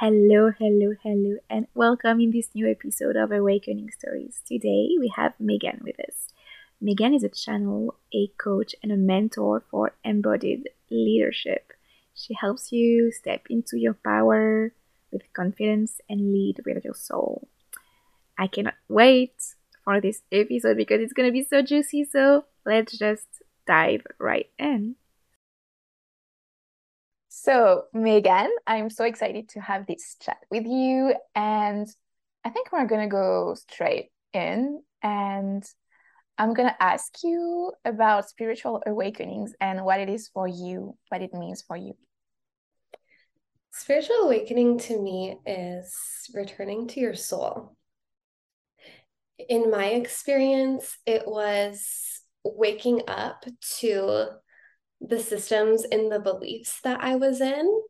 Hello, hello, hello, and welcome in this new episode of Awakening Stories. Today we have Megan with us. Megan is a channel, a coach, and a mentor for embodied leadership. She helps you step into your power with confidence and lead with your soul. I cannot wait for this episode because it's going to be so juicy. So let's just dive right in. So, Megan, I'm so excited to have this chat with you. And I think we're going to go straight in. And I'm going to ask you about spiritual awakenings and what it is for you, what it means for you. Spiritual awakening to me is returning to your soul. In my experience, it was waking up to the systems and the beliefs that I was in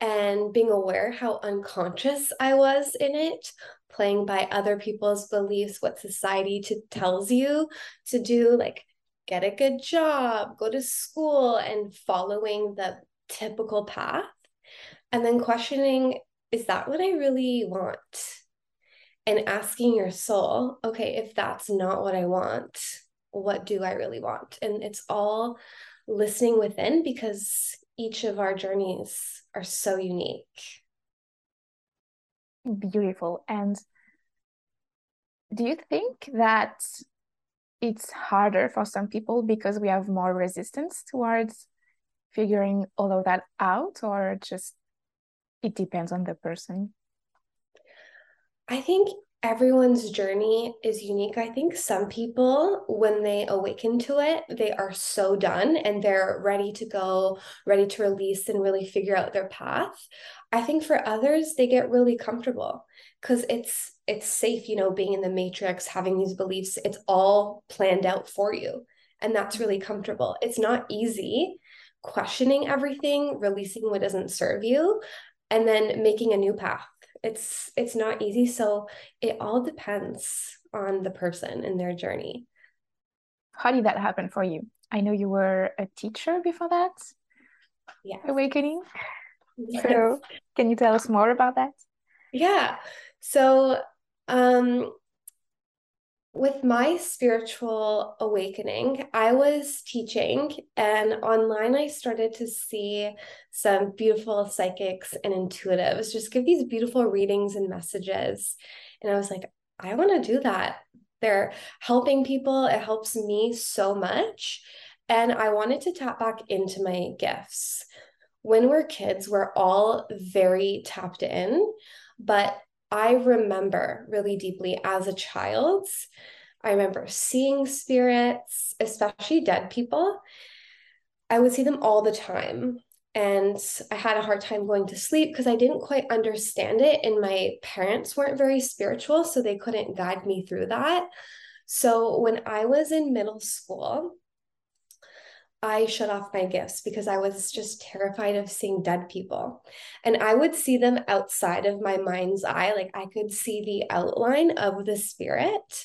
and being aware how unconscious I was in it, playing by other people's beliefs, what society to, tells you to do, like get a good job, go to school, and following the typical path. And then questioning, is that what I really want? And asking your soul, okay, if that's not what I want, what do I really want? And it's all listening within because each of our journeys are so unique. Beautiful. And do you think that it's harder for some people because we have more resistance towards figuring all of that out, or just it depends on the person? I think everyone's journey is unique. I think some people, when they awaken to it, they are so done and they're ready to go, ready to release and really figure out their path. I think for others, they get really comfortable because it's it's safe, you know, being in the matrix, having these beliefs, it's all planned out for you. And that's really comfortable. It's not easy questioning everything, releasing what doesn't serve you, and then making a new path it's it's not easy. So it all depends on the person and their journey. How did that happen for you? I know you were a teacher before that yeah awakening. Yes. so can you tell us more about that? Yeah. So um with my spiritual awakening, I was teaching, and online I started to see some beautiful psychics and intuitives just give these beautiful readings and messages. And I was like, I want to do that. They're helping people, it helps me so much. And I wanted to tap back into my gifts. When we're kids, we're all very tapped in, but I remember really deeply as a child. I remember seeing spirits, especially dead people. I would see them all the time. And I had a hard time going to sleep because I didn't quite understand it. And my parents weren't very spiritual, so they couldn't guide me through that. So when I was in middle school, I shut off my gifts because I was just terrified of seeing dead people. And I would see them outside of my mind's eye. Like I could see the outline of the spirit.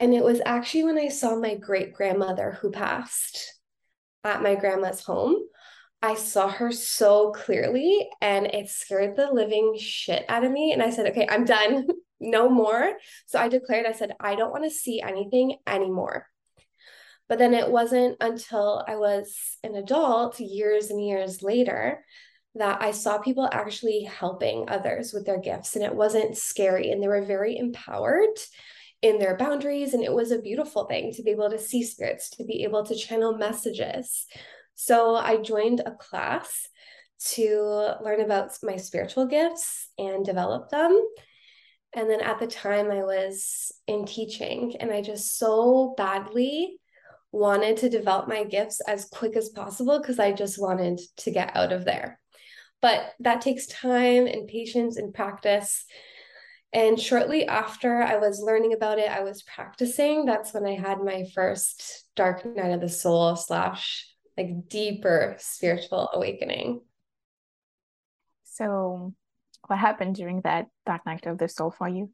And it was actually when I saw my great grandmother who passed at my grandma's home. I saw her so clearly and it scared the living shit out of me. And I said, okay, I'm done. no more. So I declared, I said, I don't want to see anything anymore. But then it wasn't until I was an adult, years and years later, that I saw people actually helping others with their gifts. And it wasn't scary. And they were very empowered in their boundaries. And it was a beautiful thing to be able to see spirits, to be able to channel messages. So I joined a class to learn about my spiritual gifts and develop them. And then at the time, I was in teaching, and I just so badly wanted to develop my gifts as quick as possible because I just wanted to get out of there. But that takes time and patience and practice. And shortly after I was learning about it, I was practicing. That's when I had my first dark night of the soul slash like deeper spiritual awakening. So, what happened during that dark night of the soul for you?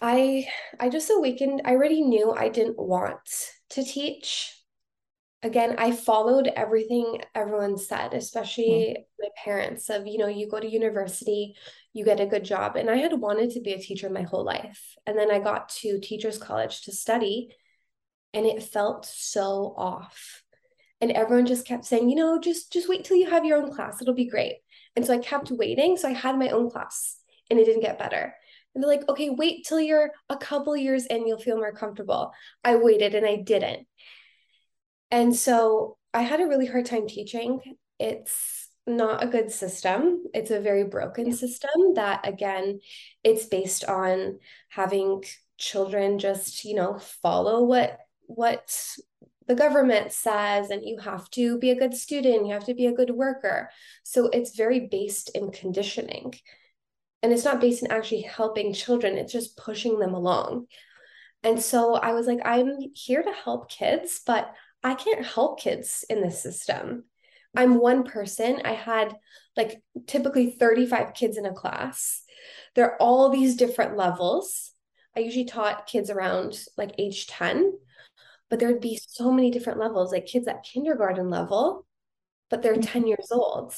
I I just awakened. I already knew I didn't want to teach. again, I followed everything everyone said, especially mm. my parents of, you know, you go to university, you get a good job. And I had wanted to be a teacher my whole life. And then I got to teachers college to study and it felt so off. And everyone just kept saying, you know, just just wait till you have your own class. It'll be great. And so I kept waiting. So I had my own class and it didn't get better. And they're like, okay, wait till you're a couple years in, you'll feel more comfortable. I waited and I didn't. And so I had a really hard time teaching. It's not a good system. It's a very broken system that, again, it's based on having children just, you know, follow what what the government says and you have to be a good student you have to be a good worker so it's very based in conditioning and it's not based in actually helping children it's just pushing them along. And so i was like i'm here to help kids but i can't help kids in this system. I'm one person. I had like typically 35 kids in a class. There are all these different levels. I usually taught kids around like age 10 but there'd be so many different levels like kids at kindergarten level but they're mm-hmm. 10 years old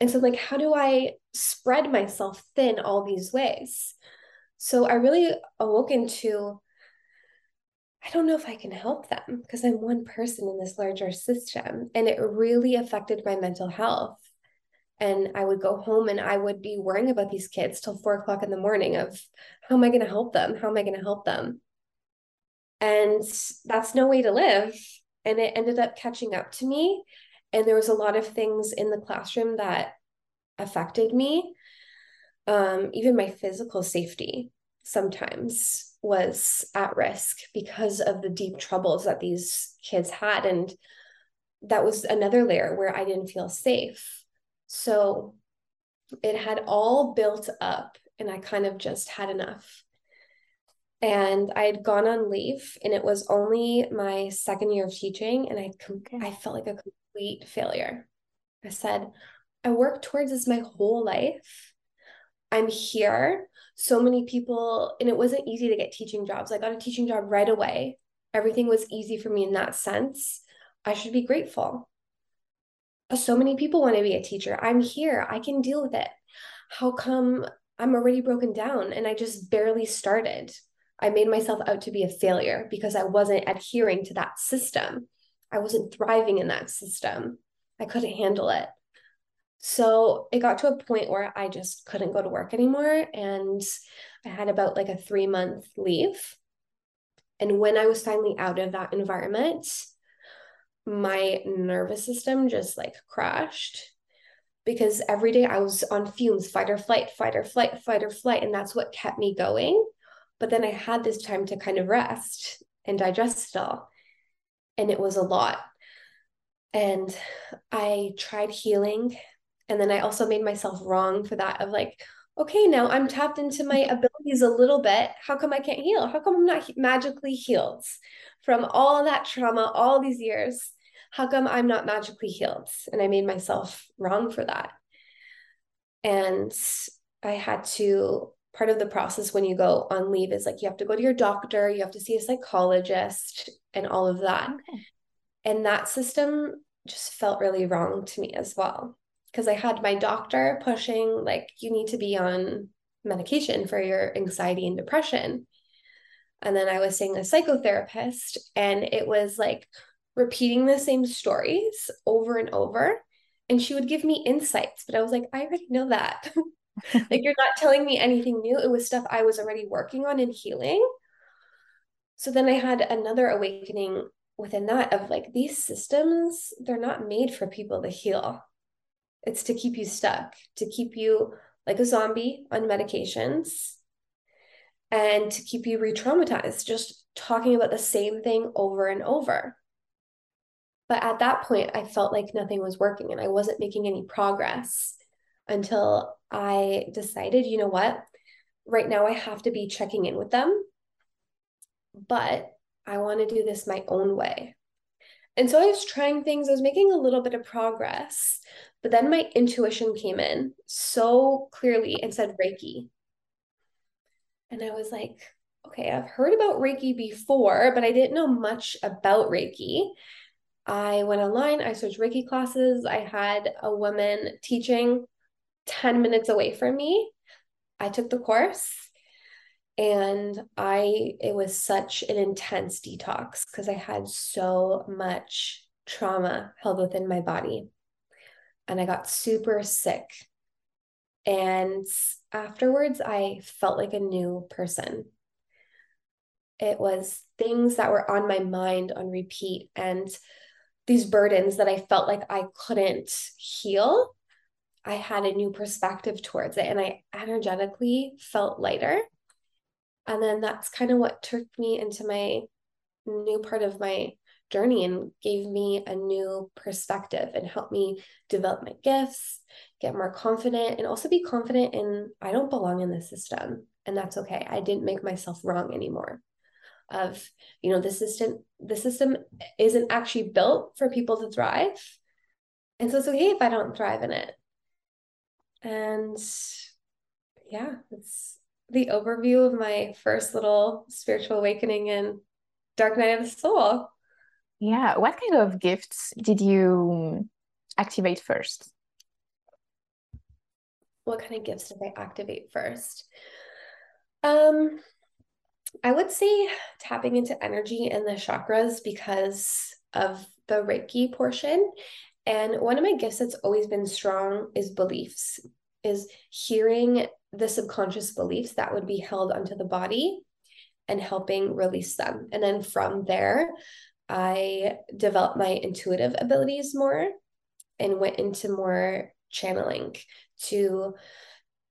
and so like how do i spread myself thin all these ways so i really awoke into i don't know if i can help them because i'm one person in this larger system and it really affected my mental health and i would go home and i would be worrying about these kids till four o'clock in the morning of how am i going to help them how am i going to help them and that's no way to live. And it ended up catching up to me. And there was a lot of things in the classroom that affected me. Um, even my physical safety sometimes was at risk because of the deep troubles that these kids had. And that was another layer where I didn't feel safe. So it had all built up, and I kind of just had enough and I had gone on leave, and it was only my second year of teaching, and I com- okay. I felt like a complete failure. I said, I worked towards this my whole life. I'm here. So many people, and it wasn't easy to get teaching jobs. I got a teaching job right away. Everything was easy for me in that sense. I should be grateful. So many people want to be a teacher. I'm here. I can deal with it. How come I'm already broken down and I just barely started? I made myself out to be a failure because I wasn't adhering to that system. I wasn't thriving in that system. I couldn't handle it. So it got to a point where I just couldn't go to work anymore. And I had about like a three month leave. And when I was finally out of that environment, my nervous system just like crashed because every day I was on fumes, fight or flight, fight or flight, fight or flight. And that's what kept me going. But then I had this time to kind of rest and digest it all. And it was a lot. And I tried healing. And then I also made myself wrong for that of like, okay, now I'm tapped into my abilities a little bit. How come I can't heal? How come I'm not magically healed from all that trauma, all these years? How come I'm not magically healed? And I made myself wrong for that. And I had to part of the process when you go on leave is like you have to go to your doctor, you have to see a psychologist, and all of that. Okay. And that system just felt really wrong to me as well. Because I had my doctor pushing, like, you need to be on medication for your anxiety and depression. And then I was seeing a psychotherapist, and it was like repeating the same stories over and over. And she would give me insights, but I was like, I already know that. like you're not telling me anything new. It was stuff I was already working on and healing. So then I had another awakening within that of like these systems, they're not made for people to heal. It's to keep you stuck, to keep you like a zombie on medications and to keep you re traumatized, just talking about the same thing over and over. But at that point, I felt like nothing was working and I wasn't making any progress until I decided, you know what? Right now, I have to be checking in with them, but I want to do this my own way. And so I was trying things, I was making a little bit of progress, but then my intuition came in so clearly and said Reiki. And I was like, okay, I've heard about Reiki before, but I didn't know much about Reiki. I went online, I searched Reiki classes. I had a woman teaching 10 minutes away from me. I took the course and I it was such an intense detox because I had so much trauma held within my body. And I got super sick. And afterwards I felt like a new person. It was things that were on my mind on repeat and these burdens that I felt like I couldn't heal, I had a new perspective towards it and I energetically felt lighter. And then that's kind of what took me into my new part of my journey and gave me a new perspective and helped me develop my gifts, get more confident, and also be confident in I don't belong in the system. And that's okay. I didn't make myself wrong anymore of you know the system the system isn't actually built for people to thrive and so it's okay if i don't thrive in it and yeah it's the overview of my first little spiritual awakening and dark night of the soul yeah what kind of gifts did you activate first what kind of gifts did i activate first um I would say tapping into energy and the chakras because of the Reiki portion. And one of my gifts that's always been strong is beliefs, is hearing the subconscious beliefs that would be held onto the body and helping release them. And then from there, I developed my intuitive abilities more and went into more channeling to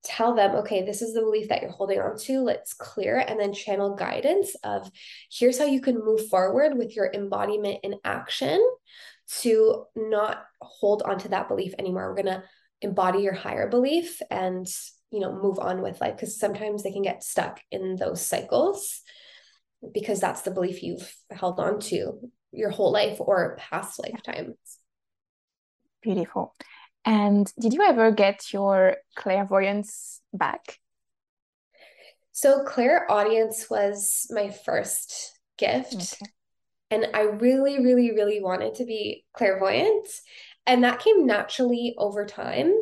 tell them, okay, this is the belief that you're holding on to. Let's clear and then channel guidance of here's how you can move forward with your embodiment in action to not hold on to that belief anymore. We're going to embody your higher belief and, you know, move on with life because sometimes they can get stuck in those cycles because that's the belief you've held on to your whole life or past lifetimes. Beautiful. And did you ever get your clairvoyance back? So, clairaudience was my first gift. Okay. And I really, really, really wanted to be clairvoyant. And that came naturally over time.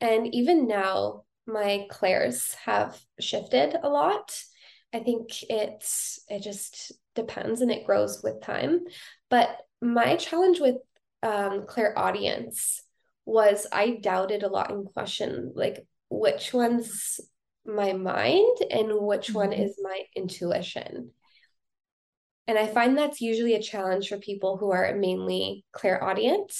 And even now, my clairs have shifted a lot. I think it's it just depends and it grows with time. But my challenge with um, clairaudience was I doubted a lot in question, like which one's my mind and which mm-hmm. one is my intuition. And I find that's usually a challenge for people who are mainly clairaudient.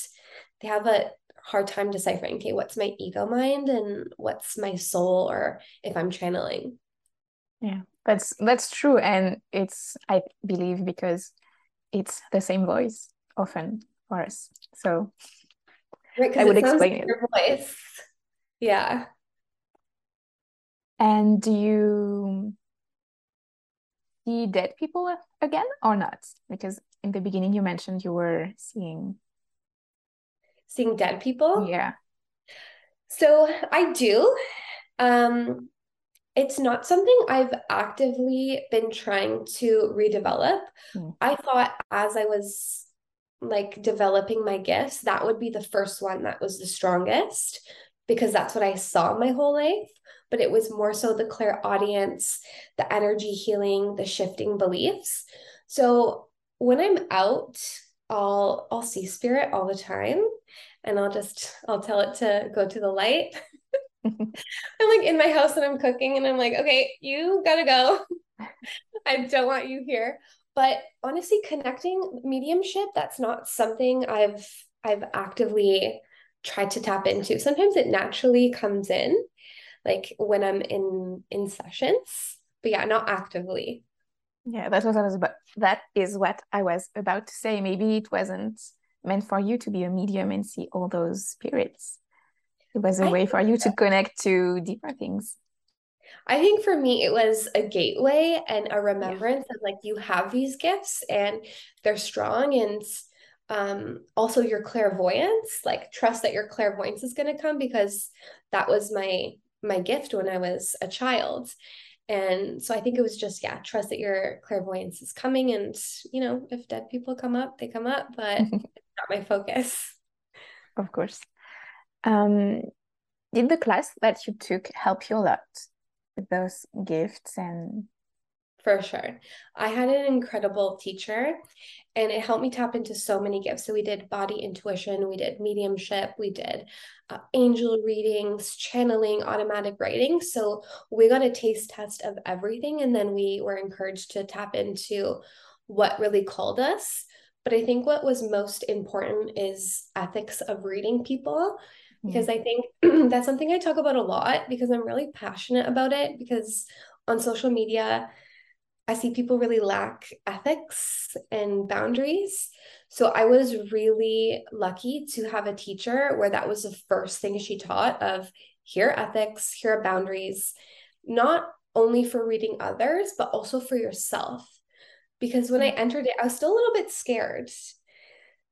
They have a hard time deciphering, okay, what's my ego mind and what's my soul, or if I'm channeling. Yeah, that's that's true. And it's I believe because it's the same voice often for us. So Right, I would explain it. Your voice. Yeah. And do you see dead people again or not? Because in the beginning you mentioned you were seeing seeing dead people. Yeah. So I do. Um it's not something I've actively been trying to redevelop. Mm. I thought as I was like developing my gifts, that would be the first one that was the strongest because that's what I saw my whole life. But it was more so the clairaudience, the energy healing, the shifting beliefs. So when I'm out, I'll I'll see spirit all the time and I'll just I'll tell it to go to the light. I'm like in my house and I'm cooking and I'm like, okay, you gotta go. I don't want you here but honestly connecting mediumship that's not something i've i've actively tried to tap into sometimes it naturally comes in like when i'm in in sessions but yeah not actively. Yeah that was i was about that is what i was about to say. Maybe it wasn't meant for you to be a medium and see all those spirits. It was a I way for you to connect to deeper things. I think for me, it was a gateway and a remembrance yeah. of like you have these gifts and they're strong and um also your clairvoyance like trust that your clairvoyance is going to come because that was my my gift when i was a child And so I think it was just, yeah, trust that your clairvoyance is coming. And, you know, if dead people come up, they come up, but it's not my focus. Of course. Um, did the class that you took help you a lot with those gifts and for sure. I had an incredible teacher and it helped me tap into so many gifts. So we did body intuition, we did mediumship, we did uh, angel readings, channeling, automatic writing. So we got a taste test of everything and then we were encouraged to tap into what really called us. But I think what was most important is ethics of reading people because I think that's something I talk about a lot because I'm really passionate about it because on social media I see people really lack ethics and boundaries. So I was really lucky to have a teacher where that was the first thing she taught of here are ethics, here are boundaries, not only for reading others, but also for yourself. Because when I mm. entered it, I was still a little bit scared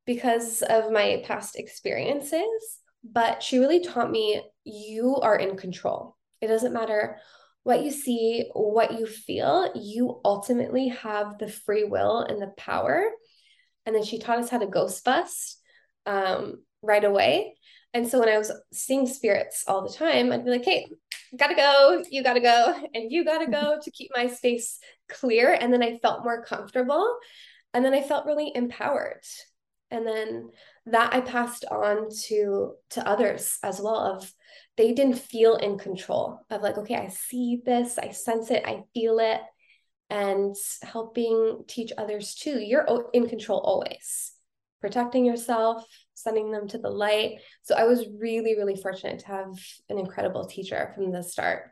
because of my past experiences. But she really taught me you are in control. It doesn't matter what you see, what you feel, you ultimately have the free will and the power. And then she taught us how to ghost bust um, right away. And so when I was seeing spirits all the time, I'd be like, hey, gotta go, you gotta go, and you gotta go to keep my space clear. And then I felt more comfortable. And then I felt really empowered. And then that I passed on to to others as well of they didn't feel in control of like, okay, I see this, I sense it, I feel it, and helping teach others too. You're in control always, protecting yourself, sending them to the light. So I was really, really fortunate to have an incredible teacher from the start.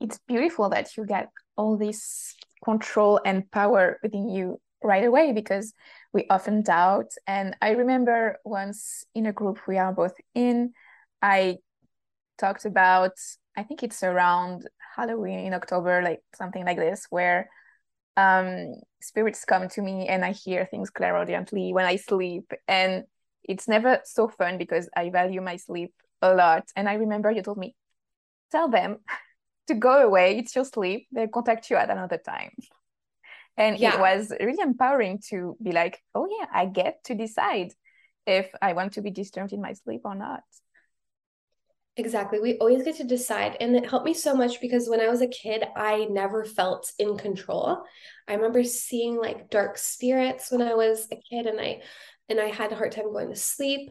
It's beautiful that you get all this control and power within you right away because we often doubt. And I remember once in a group we are both in, I talked about i think it's around halloween in october like something like this where um spirits come to me and i hear things clairaudiently when i sleep. And it's never so fun because i value my sleep a lot. And i remember you told me tell them to go away. It's your sleep. They'll contact you at another time and yeah. it was really empowering to be like oh yeah i get to decide if i want to be disturbed in my sleep or not Exactly. We always get to decide. And it helped me so much because when I was a kid, I never felt in control. I remember seeing like dark spirits when I was a kid and I and I had a hard time going to sleep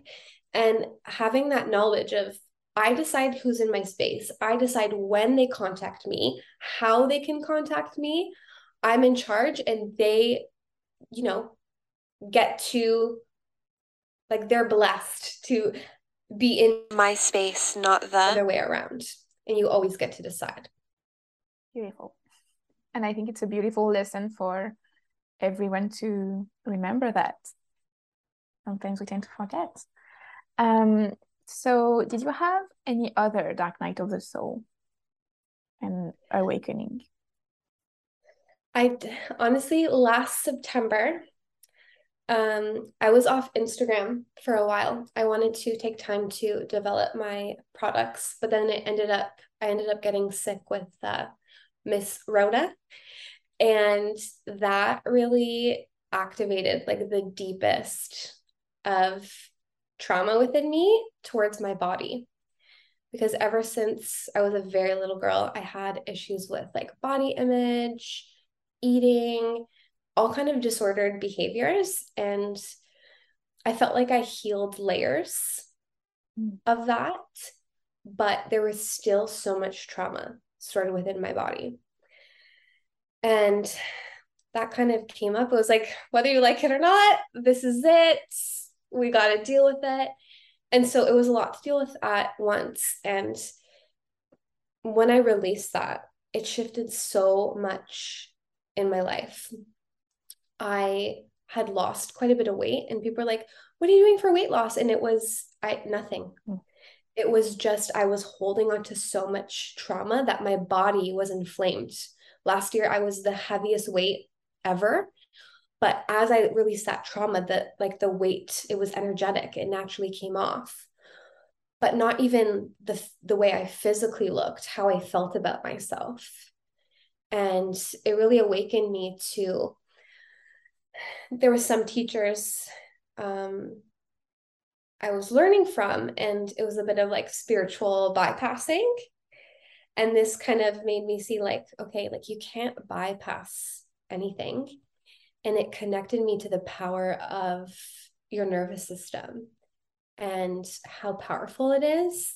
and having that knowledge of I decide who's in my space. I decide when they contact me, how they can contact me. I'm in charge and they, you know, get to like they're blessed to be in my space, not the other way around. And you always get to decide. Beautiful. And I think it's a beautiful lesson for everyone to remember that. Sometimes we tend to forget. Um, so, did you have any other dark night of the soul and awakening? I honestly, last September, um, I was off Instagram for a while. I wanted to take time to develop my products, but then it ended up I ended up getting sick with uh, Miss Rhoda, and that really activated like the deepest of trauma within me towards my body. Because ever since I was a very little girl, I had issues with like body image, eating, all kind of disordered behaviors. And i felt like i healed layers mm. of that but there was still so much trauma stored within my body. And that kind of came up. It was like whether you like it or not this is it. We got to deal with it. And so it was a lot to deal with at once. And when i released that it shifted so much in my life I had lost quite a bit of weight and people were like, what are you doing for weight loss? And it was I nothing. Mm. It was just I was holding on to so much trauma that my body was inflamed. Last year I was the heaviest weight ever. But as I released that trauma, that like the weight, it was energetic. It naturally came off. But not even the the way I physically looked, how I felt about myself. And it really awakened me to there were some teachers um, I was learning from, and it was a bit of like spiritual bypassing. And this kind of made me see, like, okay, like you can't bypass anything. And it connected me to the power of your nervous system and how powerful it is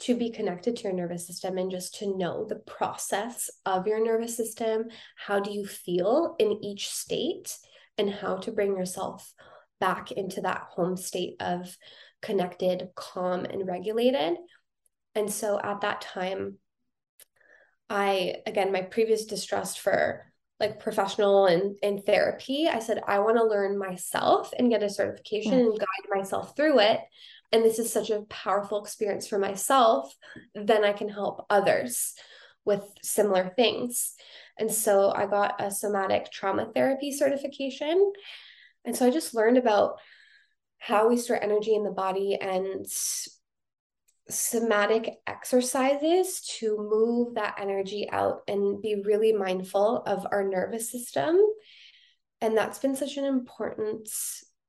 to be connected to your nervous system and just to know the process of your nervous system. How do you feel in each state? and how to bring yourself back into that home state of connected, calm, and regulated. And so at that time, I, again, my previous distrust for like professional and, and therapy, I said, I want to learn myself and get a certification yeah. and guide myself through it. And this is such a powerful experience for myself, then I can help others with similar things. And so I got a somatic trauma therapy certification. And so I just learned about how we store energy in the body and somatic exercises to move that energy out and be really mindful of our nervous system. And that's been such an important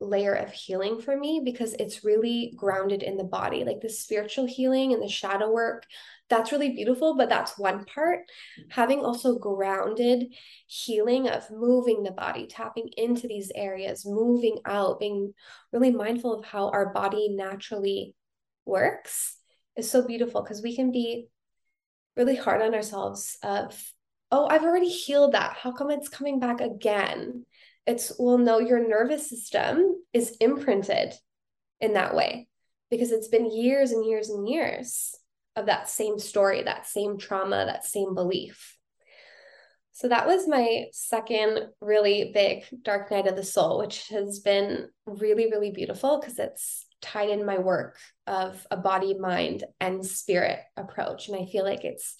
layer of healing for me because it's really grounded in the body, like the spiritual healing and the shadow work. That's really beautiful, but that's one part. Having also grounded healing of moving the body, tapping into these areas, moving out, being really mindful of how our body naturally works is so beautiful because we can be really hard on ourselves of oh i've already healed that. How come it's coming back again it's well no your nervous system is imprinted in that way because it's been years and years and years of that same story, that same trauma, that same belief. So that was my second really big dark night of the soul, which has been really, really beautiful because it's tied in my work of a body, mind, and spirit approach. And I feel like it's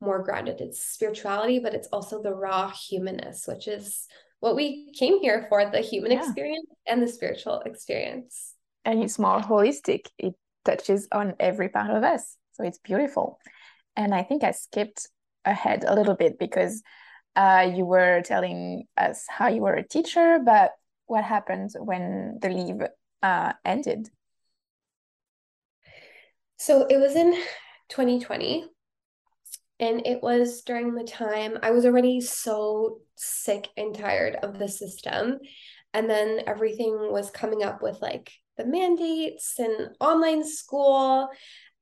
more grounded. It's spirituality, but it's also the raw humanness, which is what we came here for the human yeah. experience and the spiritual experience. And it's more holistic, it touches on every part of us. So it's beautiful. And I think I skipped ahead a little bit because uh, you were telling us how you were a teacher, but what happened when the leave uh, ended? So it was in 2020. And it was during the time I was already so sick and tired of the system. And then everything was coming up with like the mandates and online school.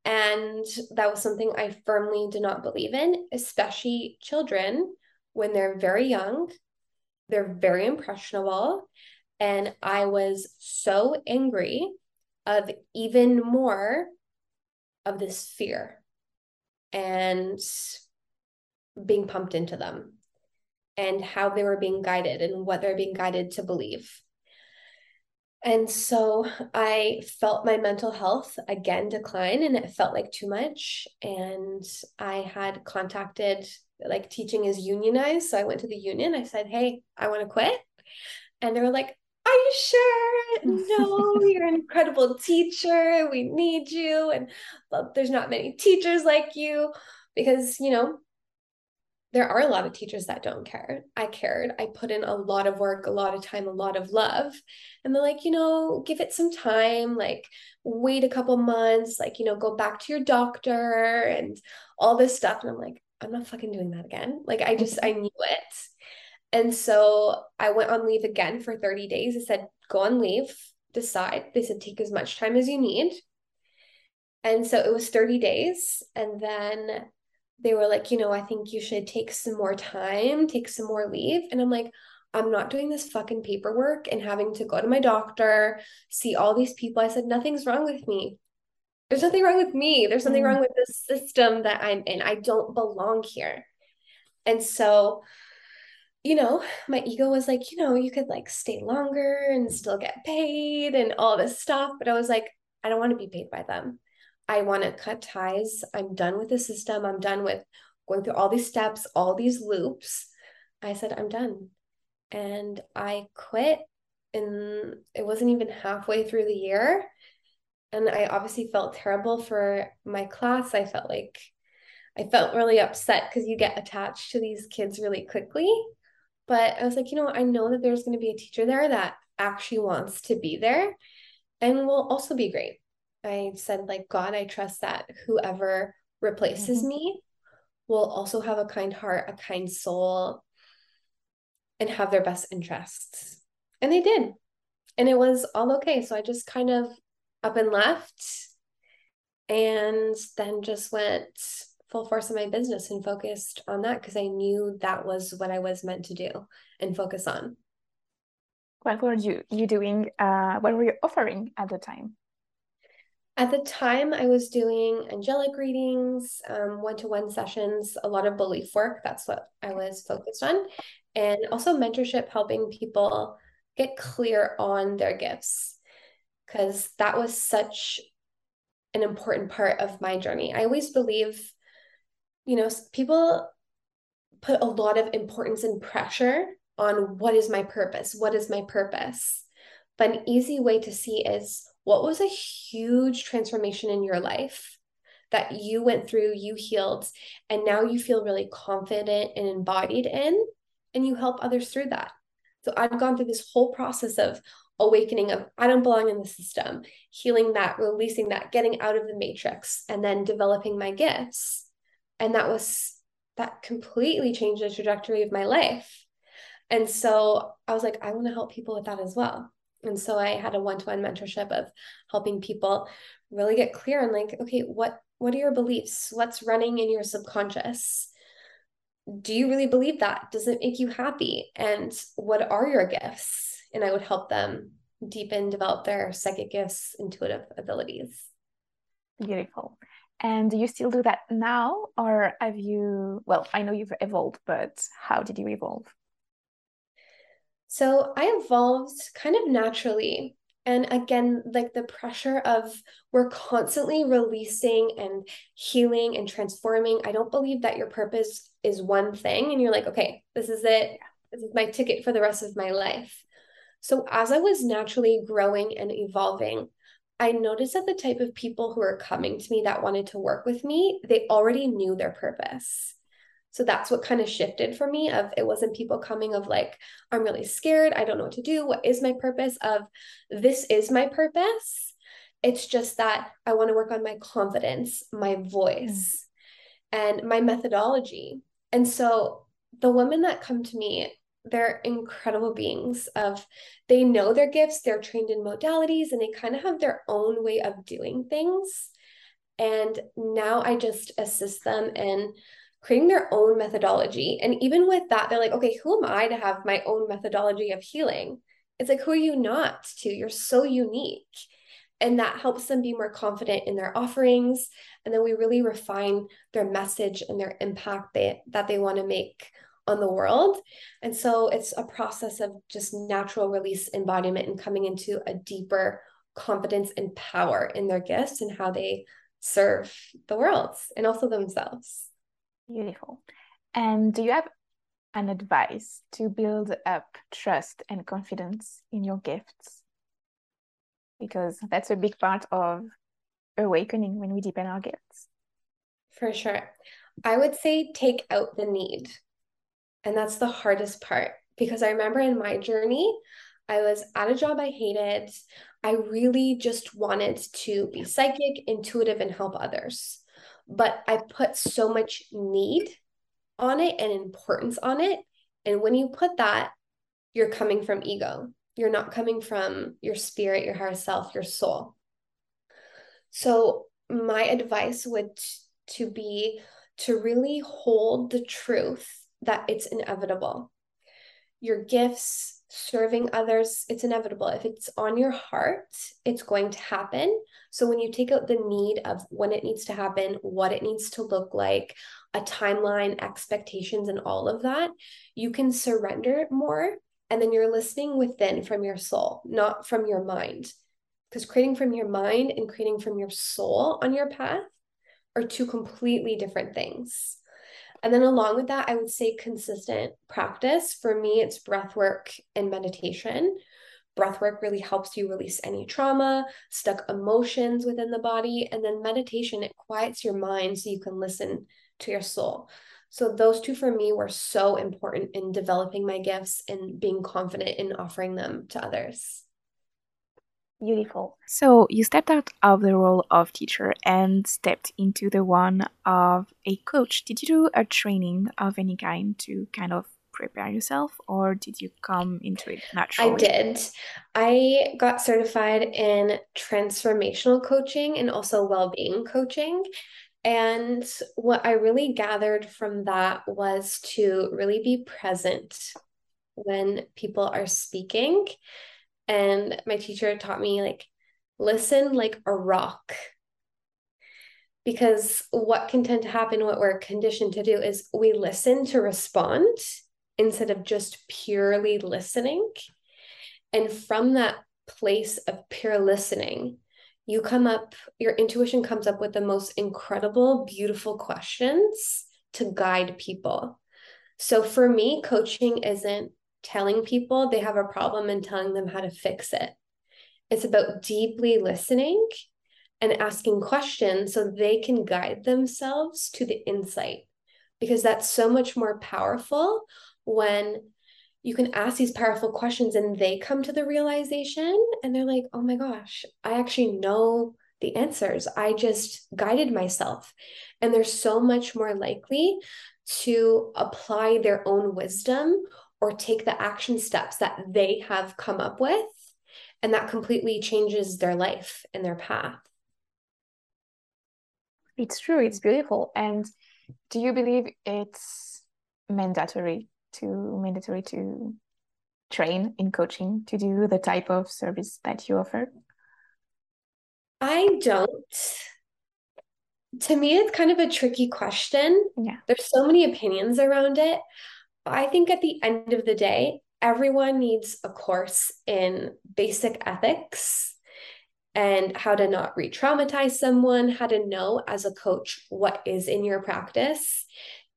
And that was something I firmly did not believe in, especially children when they're very young. They're very impressionable. And I was so angry of even more of this fear and being pumped into them and how they were being guided and what they're being guided to believe. And so I felt my mental health again decline and it felt like too much. And I had contacted, like, teaching is unionized. So I went to the union. I said, Hey, I want to quit. And they were like, Are you sure? No, you're an incredible teacher. We need you. And there's not many teachers like you because, you know, there are a lot of teachers that don't care. I cared. I put in a lot of work, a lot of time, a lot of love. And they're like, you know, give it some time, like wait a couple months, like, you know, go back to your doctor and all this stuff. And I'm like, I'm not fucking doing that again. Like, I just, I knew it. And so I went on leave again for 30 days. I said, go on leave, decide. They said, take as much time as you need. And so it was 30 days. And then they were like, you know, I think you should take some more time, take some more leave. And I'm like, I'm not doing this fucking paperwork and having to go to my doctor, see all these people. I said, nothing's wrong with me. There's nothing wrong with me. There's something mm. wrong with the system that I'm in. I don't belong here. And so, you know, my ego was like, you know, you could like stay longer and still get paid and all this stuff. But I was like, I don't want to be paid by them. I want to cut ties. I'm done with the system. I'm done with going through all these steps, all these loops. I said, I'm done. And I quit. And it wasn't even halfway through the year. And I obviously felt terrible for my class. I felt like I felt really upset because you get attached to these kids really quickly. But I was like, you know, I know that there's going to be a teacher there that actually wants to be there and will also be great. I said, like, God, I trust that whoever replaces mm-hmm. me will also have a kind heart, a kind soul, and have their best interests. And they did. And it was all okay. So I just kind of up and left and then just went full force in my business and focused on that because I knew that was what I was meant to do and focus on. What were you you doing? Uh, what were you offering at the time? At the time, I was doing angelic readings, one to one sessions, a lot of belief work. That's what I was focused on. And also mentorship, helping people get clear on their gifts, because that was such an important part of my journey. I always believe, you know, people put a lot of importance and pressure on what is my purpose? What is my purpose? But an easy way to see is what was a huge transformation in your life that you went through, you healed, and now you feel really confident and embodied in, and you help others through that. So I've gone through this whole process of awakening of I don't belong in the system, healing that, releasing that, getting out of the matrix, and then developing my gifts. And that was that completely changed the trajectory of my life. And so I was like, I want to help people with that as well. And so I had a one-to-one mentorship of helping people really get clear on like, okay, what what are your beliefs? What's running in your subconscious? Do you really believe that? Does it make you happy? And what are your gifts? And I would help them deepen, develop their psychic gifts, intuitive abilities. Beautiful. And do you still do that now? Or have you, well, I know you've evolved, but how did you evolve? So I evolved kind of naturally. And again, like the pressure of we're constantly releasing and healing and transforming. I don't believe that your purpose is one thing and you're like, okay, this is it. This is my ticket for the rest of my life. So as I was naturally growing and evolving, I noticed that the type of people who are coming to me that wanted to work with me, they already knew their purpose. So that's what kind of shifted for me of it wasn't people coming of like I'm really scared, I don't know what to do, what is my purpose of this is my purpose. It's just that I want to work on my confidence, my voice, mm. and my methodology. And so the women that come to me they're incredible beings of they know their gifts they're trained in modalities and they kind of have their own way of doing things and now i just assist them in creating their own methodology. And even with that, they're like, okay, who am I to have my own methodology of healing? It's like, who are you not to? You're so unique. And that helps them be more confident in their offerings. And then we really refine their message and their impact they, that they want to make on the world. And so it's a process of just natural release embodiment and coming into a deeper confidence and power in their gifts and how they serve the world and also themselves. Beautiful. And do you have an advice to build up trust and confidence in your gifts? Because that's a big part of awakening when we deepen our gifts. For sure. I would say take out the need. And that's the hardest part because I remember in my journey, I was at a job I hated. I really just wanted to be psychic, intuitive, and help others but I put so much need on it and importance on it. And when you put that, you're coming from ego. You're not coming from your spirit, your higher self, your soul. So, my advice would to be to really hold the truth that it's inevitable. Your gifts, serving others, it's inevitable. If it's on your heart, it's going to happen. So when you take out the need of when it needs to happen, what it needs to look like, a timeline, expectations, and all of that, you can surrender more. And then you're listening within from your soul, not from your mind. Because creating from your mind and creating from your soul on your path are two completely different things. And then along with that, I would say consistent practice. For me, it's breath work and meditation. Breath work really helps you release any trauma, stuck emotions within the body. And then meditation, it quiets your mind so you can listen to your soul. So those two for me were so important in developing my gifts and being confident in offering them to others. Beautiful. So you stepped out of the role of teacher and stepped into the one of a coach. Did you do a training of any kind to kind of prepare yourself or did you come into it naturally? I did. I got certified in transformational coaching and also well-being coaching. And what I really gathered from that was to really be present when people are speaking. And my teacher taught me like listen like a rock. Because what can tend to happen, what we're conditioned to do is we listen to respond instead of just purely listening. And from that place of pure listening, you come up, your intuition comes up with the most incredible, beautiful questions to guide people. So for me, coaching isn't telling people they have a problem and telling them how to fix it. It's about deeply listening and asking questions so they can guide themselves to the insight because that's so much more powerful when you can ask these powerful questions and they come to the realization and they're like, oh my gosh, I actually know the answers. I just guided myself. And they're so much more likely to apply their own wisdom or take the action steps that they have come up with. And that completely changes their life and their path. It's true. It's beautiful. And do you believe it's mandatory to mandatory to train in coaching to do the type of service that you offer? I don't. To me, it's kind of a tricky question. Yeah. There's so many opinions around it. I think at the end of the day, everyone needs a course in basic ethics and how to not re traumatize someone, how to know as a coach what is in your practice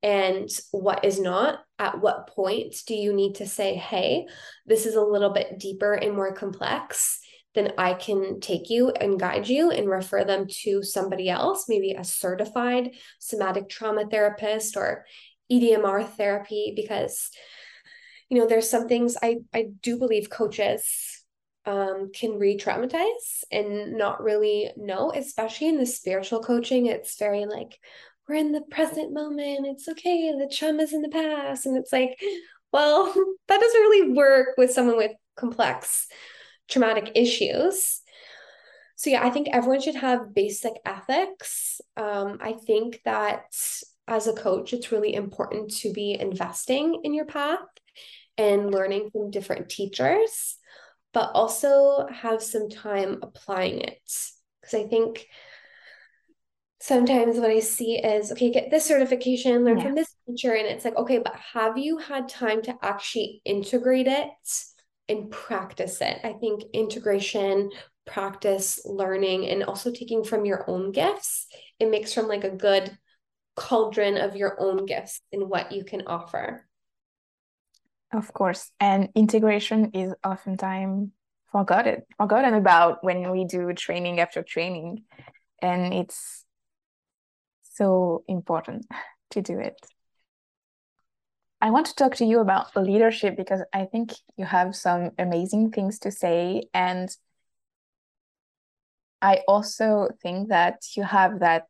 and what is not. At what point do you need to say, hey, this is a little bit deeper and more complex? Then I can take you and guide you and refer them to somebody else, maybe a certified somatic trauma therapist or EMDR therapy, because you know there's some things I I do believe coaches um, can re-traumatize and not really know, especially in the spiritual coaching. It's very like, we're in the present moment. It's okay. The trauma's in the past. And it's like, well, that doesn't really work with someone with complex traumatic issues. So, yeah, I think everyone should have basic ethics. Um, I think that as a coach, it's really important to be investing in your path and learning from different teachers, but also have some time applying it. Because I think sometimes what I see is okay, get this certification, learn yeah. from this teacher. And it's like, okay, but have you had time to actually integrate it and practice it? I think integration, practice, learning, and also taking from your own gifts, it makes from like a good cauldron of your own gifts and what you can offer. Of course. And integration is oftentimes forgotten, forgotten about when we do training after training. And it's so important to do it. I want to talk to you about leadership because I think you have some amazing things to say. And I also think that you have that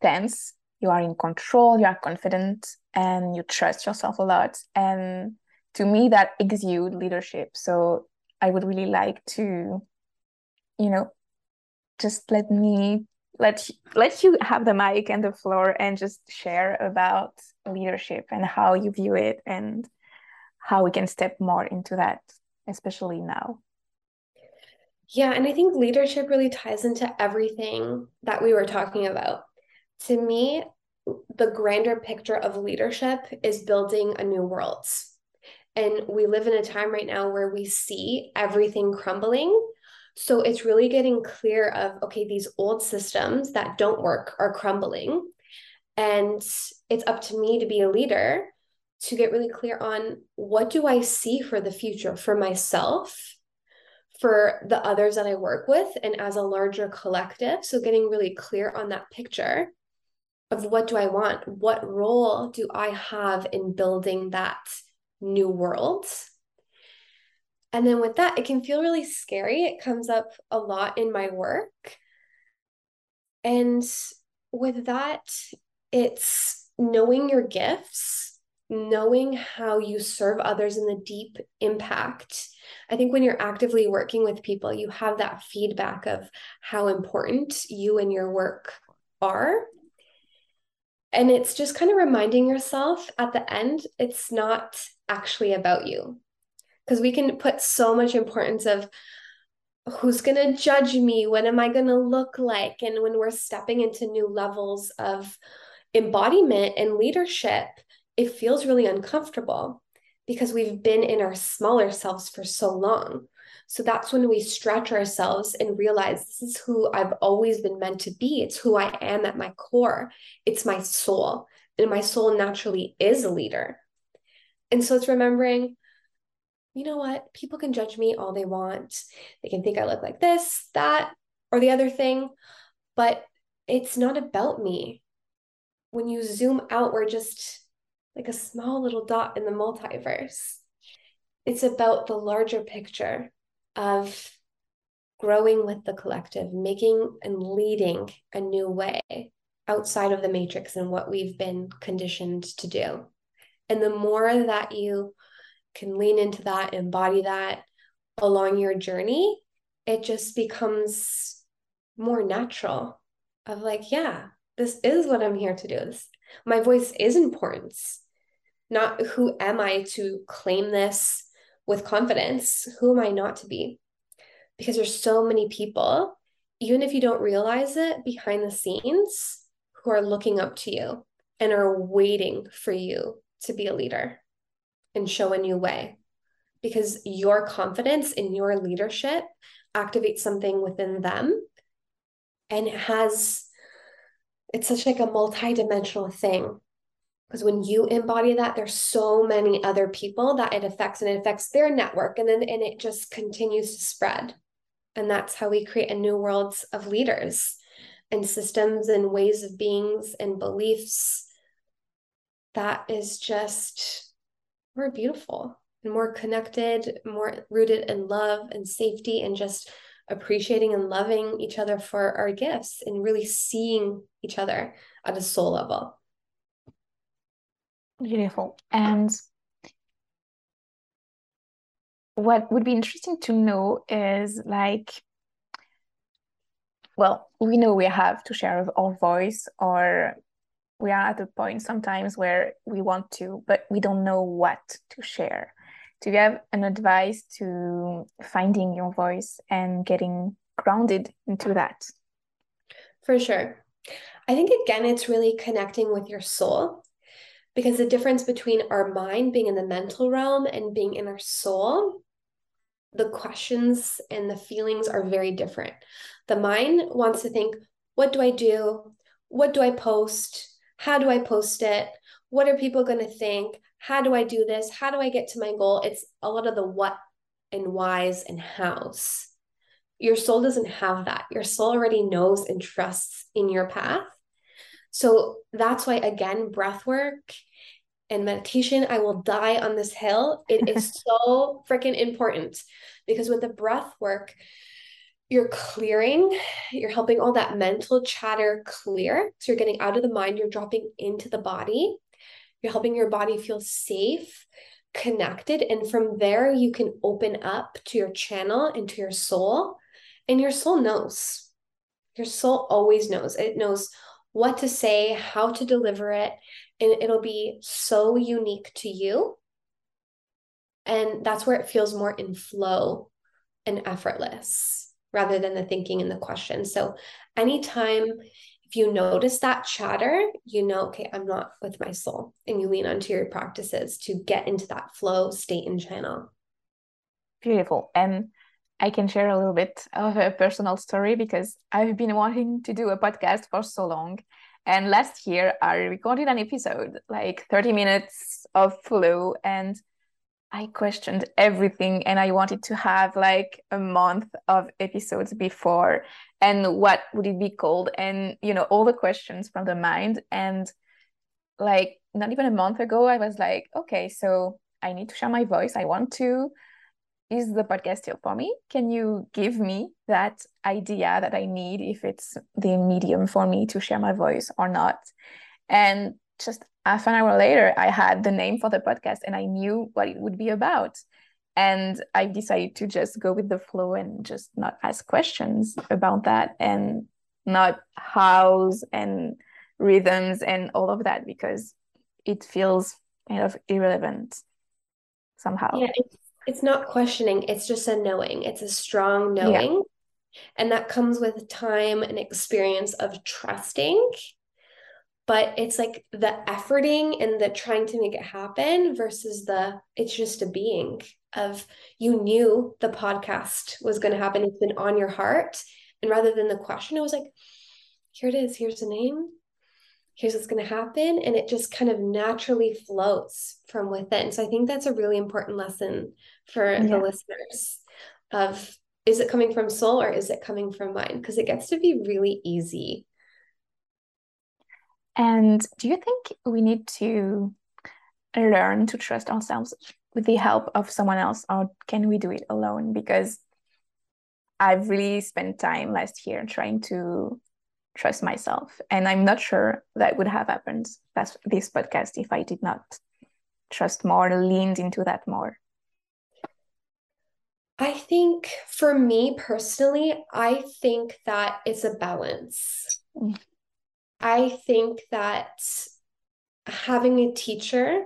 stance. You are in control, you are confident, and you trust yourself a lot. And to me, that exude leadership. So I would really like to, you know, just let me let let you have the mic and the floor and just share about leadership and how you view it and how we can step more into that especially now yeah and i think leadership really ties into everything that we were talking about to me the grander picture of leadership is building a new world and we live in a time right now where we see everything crumbling so it's really getting clear of okay, these old systems that don't work are crumbling. And it's up to me to be a leader to get really clear on what do I see for the future for myself, for the others that I work with, and as a larger collective. So getting really clear on that picture of what do I want? What role do I have in building that new world? And then with that, it can feel really scary. It comes up a lot in my work. And with that, it's knowing your gifts, knowing how you serve others in the deep impact. I think when you're actively working with people, you have that feedback of how important you and your work are. And it's just kind of reminding yourself at the end, it's not actually about you. Because we can put so much importance of who's going to judge me? What am I going to look like? And when we're stepping into new levels of embodiment and leadership, it feels really uncomfortable because we've been in our smaller selves for so long. So that's when we stretch ourselves and realize this is who I've always been meant to be. It's who I am at my core, it's my soul. And my soul naturally is a leader. And so it's remembering, you know what? People can judge me all they want. They can think I look like this, that, or the other thing, but it's not about me. When you zoom out, we're just like a small little dot in the multiverse. It's about the larger picture of growing with the collective, making and leading a new way outside of the matrix and what we've been conditioned to do. And the more that you can lean into that, embody that along your journey, it just becomes more natural of like, yeah, this is what I'm here to do. This, my voice is important. Not who am I to claim this with confidence? Who am I not to be? Because there's so many people, even if you don't realize it behind the scenes, who are looking up to you and are waiting for you to be a leader and show a new way. Because your confidence in your leadership activates something within them and it has it's such like a multi-dimensional thing because when you embody that there's so many other people that it affects and it affects their network and then and it just continues to spread. And that's how we create a new world of leaders and systems and ways of beings and beliefs that is just more beautiful and more connected more rooted in love and safety and just appreciating and loving each other for our gifts and really seeing each other at a soul level Beautiful. And what would be interesting to know is like, well, we know we have to share our voice, or we are at a point sometimes where we want to, but we don't know what to share. Do you have an advice to finding your voice and getting grounded into that? For sure. I think again, it's really connecting with your soul because the difference between our mind being in the mental realm and being in our soul the questions and the feelings are very different. The mind wants to think what do i do? What do i post? How do i post it? What are people going to think? How do i do this? How do i get to my goal? It's a lot of the what and whys and hows. Your soul doesn't have that. Your soul already knows and trusts in your path so that's why again breath work and meditation, I will die on this hill. It is so freaking important because with the breath work, you're clearing, you're helping all that mental chatter clear. So you're getting out of the mind, you're dropping into the body. You're helping your body feel safe, connected. And from there, you can open up to your channel and to your soul. And your soul knows. Your soul always knows. It knows what to say, how to deliver it, and it'll be so unique to you. And that's where it feels more in flow and effortless rather than the thinking and the question. So, anytime if you notice that chatter, you know, okay, I'm not with my soul, and you lean onto your practices to get into that flow state and channel. Beautiful. And I can share a little bit of a personal story because I've been wanting to do a podcast for so long. And last year, I recorded an episode, like 30 minutes of flow. And I questioned everything and I wanted to have like a month of episodes before and what would it be called and you know all the questions from the mind and like not even a month ago I was like okay so I need to share my voice I want to is the podcast still for me can you give me that idea that I need if it's the medium for me to share my voice or not and just half an hour later, I had the name for the podcast and I knew what it would be about. And I decided to just go with the flow and just not ask questions about that and not hows and rhythms and all of that because it feels kind of irrelevant somehow. Yeah, it's, it's not questioning, it's just a knowing. It's a strong knowing. Yeah. And that comes with time and experience of trusting but it's like the efforting and the trying to make it happen versus the it's just a being of you knew the podcast was going to happen it's been on your heart and rather than the question it was like here it is here's the name here's what's going to happen and it just kind of naturally floats from within so i think that's a really important lesson for yeah. the listeners of is it coming from soul or is it coming from mind because it gets to be really easy and do you think we need to learn to trust ourselves with the help of someone else, or can we do it alone? Because I've really spent time last year trying to trust myself, and I'm not sure that would have happened that's this podcast if I did not trust more, leaned into that more. I think for me personally, I think that it's a balance. Mm. I think that having a teacher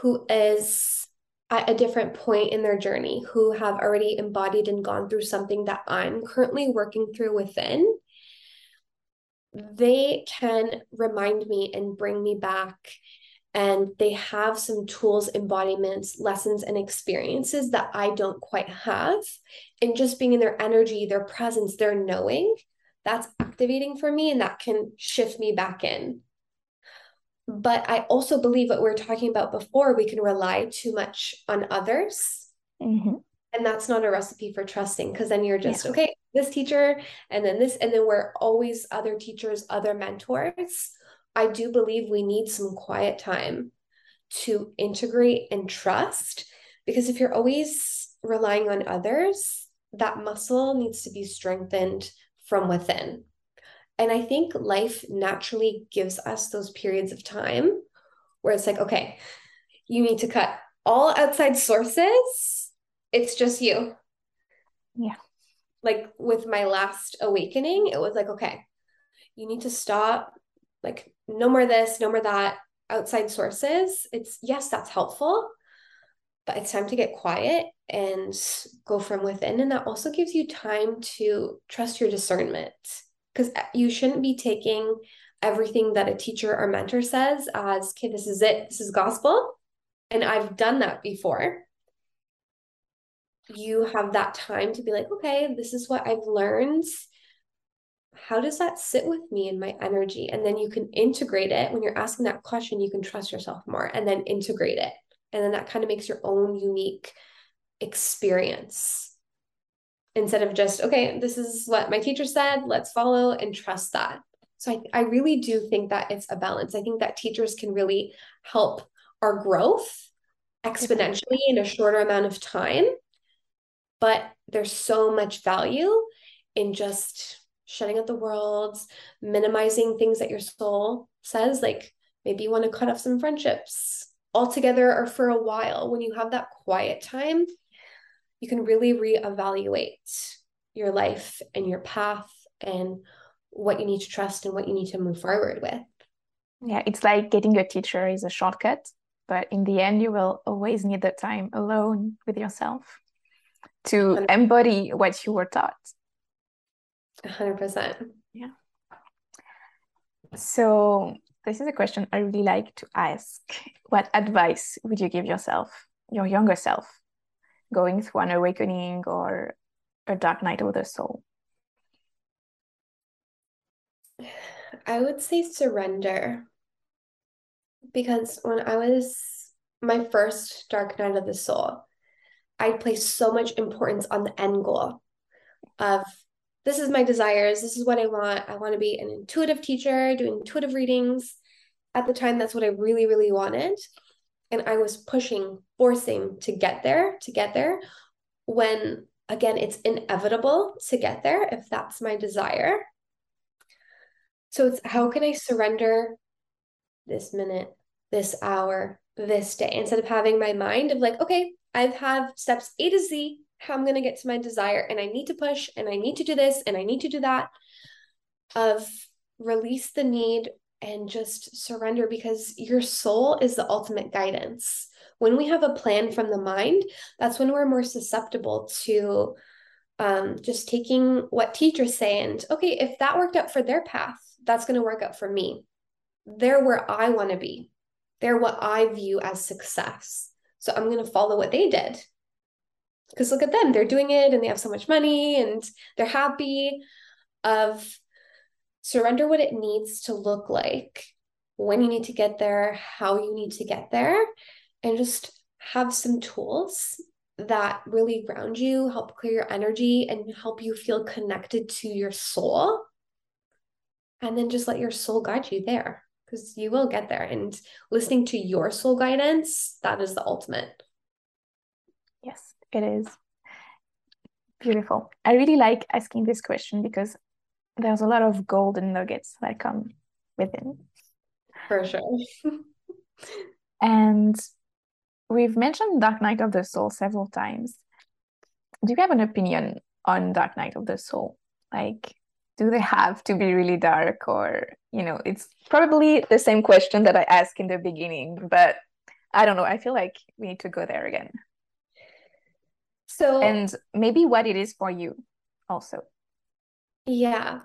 who is at a different point in their journey, who have already embodied and gone through something that I'm currently working through within, they can remind me and bring me back. And they have some tools, embodiments, lessons, and experiences that I don't quite have. And just being in their energy, their presence, their knowing that's activating for me and that can shift me back in. But I also believe what we are talking about before, we can rely too much on others. Mm-hmm. And that's not a recipe for trusting because then you're just, yeah. okay, this teacher, and then this, and then we're always other teachers, other mentors. I do believe we need some quiet time to integrate and trust because if you're always relying on others, that muscle needs to be strengthened from within. And I think life naturally gives us those periods of time where it's like, okay, you need to cut all outside sources. It's just you. Yeah. Like with my last awakening, it was like, okay, you need to stop, like, no more this, no more that, outside sources. It's, yes, that's helpful, but it's time to get quiet and go from within. And that also gives you time to trust your discernment because uh, you shouldn't be taking everything that a teacher or mentor says as, okay, this is it, this is gospel. And I've done that before. You have that time to be like, okay, this is what I've learned. How does that sit with me in my energy? And then you can integrate it. When you're asking that question, you can trust yourself more and then integrate it. And then that kind of makes your own unique experience instead of just, okay, this is what my teacher said, let's follow and trust that. So I, I really do think that it's a balance. I think that teachers can really help our growth exponentially in a shorter amount of time. But there's so much value in just shutting out the world, minimizing things that your soul says. Like maybe you want to cut off some friendships altogether or for a while. When you have that quiet time, you can really reevaluate your life and your path and what you need to trust and what you need to move forward with. Yeah, it's like getting a teacher is a shortcut, but in the end, you will always need that time alone with yourself to 100. embody what you were taught. 100%. Yeah. So, this is a question I really like to ask. What advice would you give yourself, your younger self? going through an awakening or a dark night of the soul? I would say surrender. Because when I was my first dark night of the soul, I'd place so much importance on the end goal of this is my desires, this is what I want. I want to be an intuitive teacher, doing intuitive readings. At the time, that's what I really, really wanted. And I was pushing, forcing to get there, to get there, when again, it's inevitable to get there if that's my desire. So it's how can I surrender this minute, this hour, this day, instead of having my mind of like, okay, I've have steps A to Z, how I'm going to get to my desire, and I need to push, and I need to do this, and I need to do that. Of release the need and just surrender because your soul is the ultimate guidance. When we have a plan from the mind, that's when we're more susceptible to um, just taking what teachers say and okay, if that worked out for their path, that's going to work out for me. They're where I want to be. They're what I view as success. So I'm going to follow what they did. Because look at them, they're doing it and they have so much money and they're happy. Of surrender what it needs to look like, when you need to get there, how you need to get there, and just have some tools that really ground you, help clear your energy, and help you feel connected to your soul. And then just let your soul guide you there because you will get there. And listening to your soul guidance, that is the ultimate. Yes, it is. Beautiful. I really like asking this question because there's a lot of golden nuggets that come within. For sure. and we've mentioned Dark Night of the Soul several times. Do you have an opinion on Dark Night of the Soul? Like, do they have to be really dark or you know it's probably the same question that i asked in the beginning but i don't know. I feel like we need to go there again. So and maybe what it is for you also. Yeah.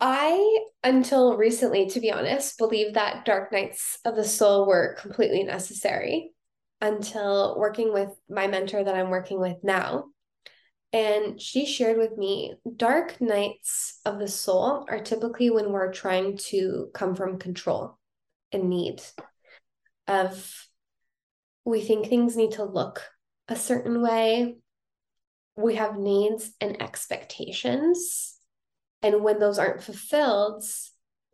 I until recently to be honest believe that dark nights of the soul were completely necessary until working with my mentor that i'm working with now and she shared with me dark nights of the soul are typically when we're trying to come from control and need of we think things need to look a certain way. We have needs and expectations. And when those aren't fulfilled,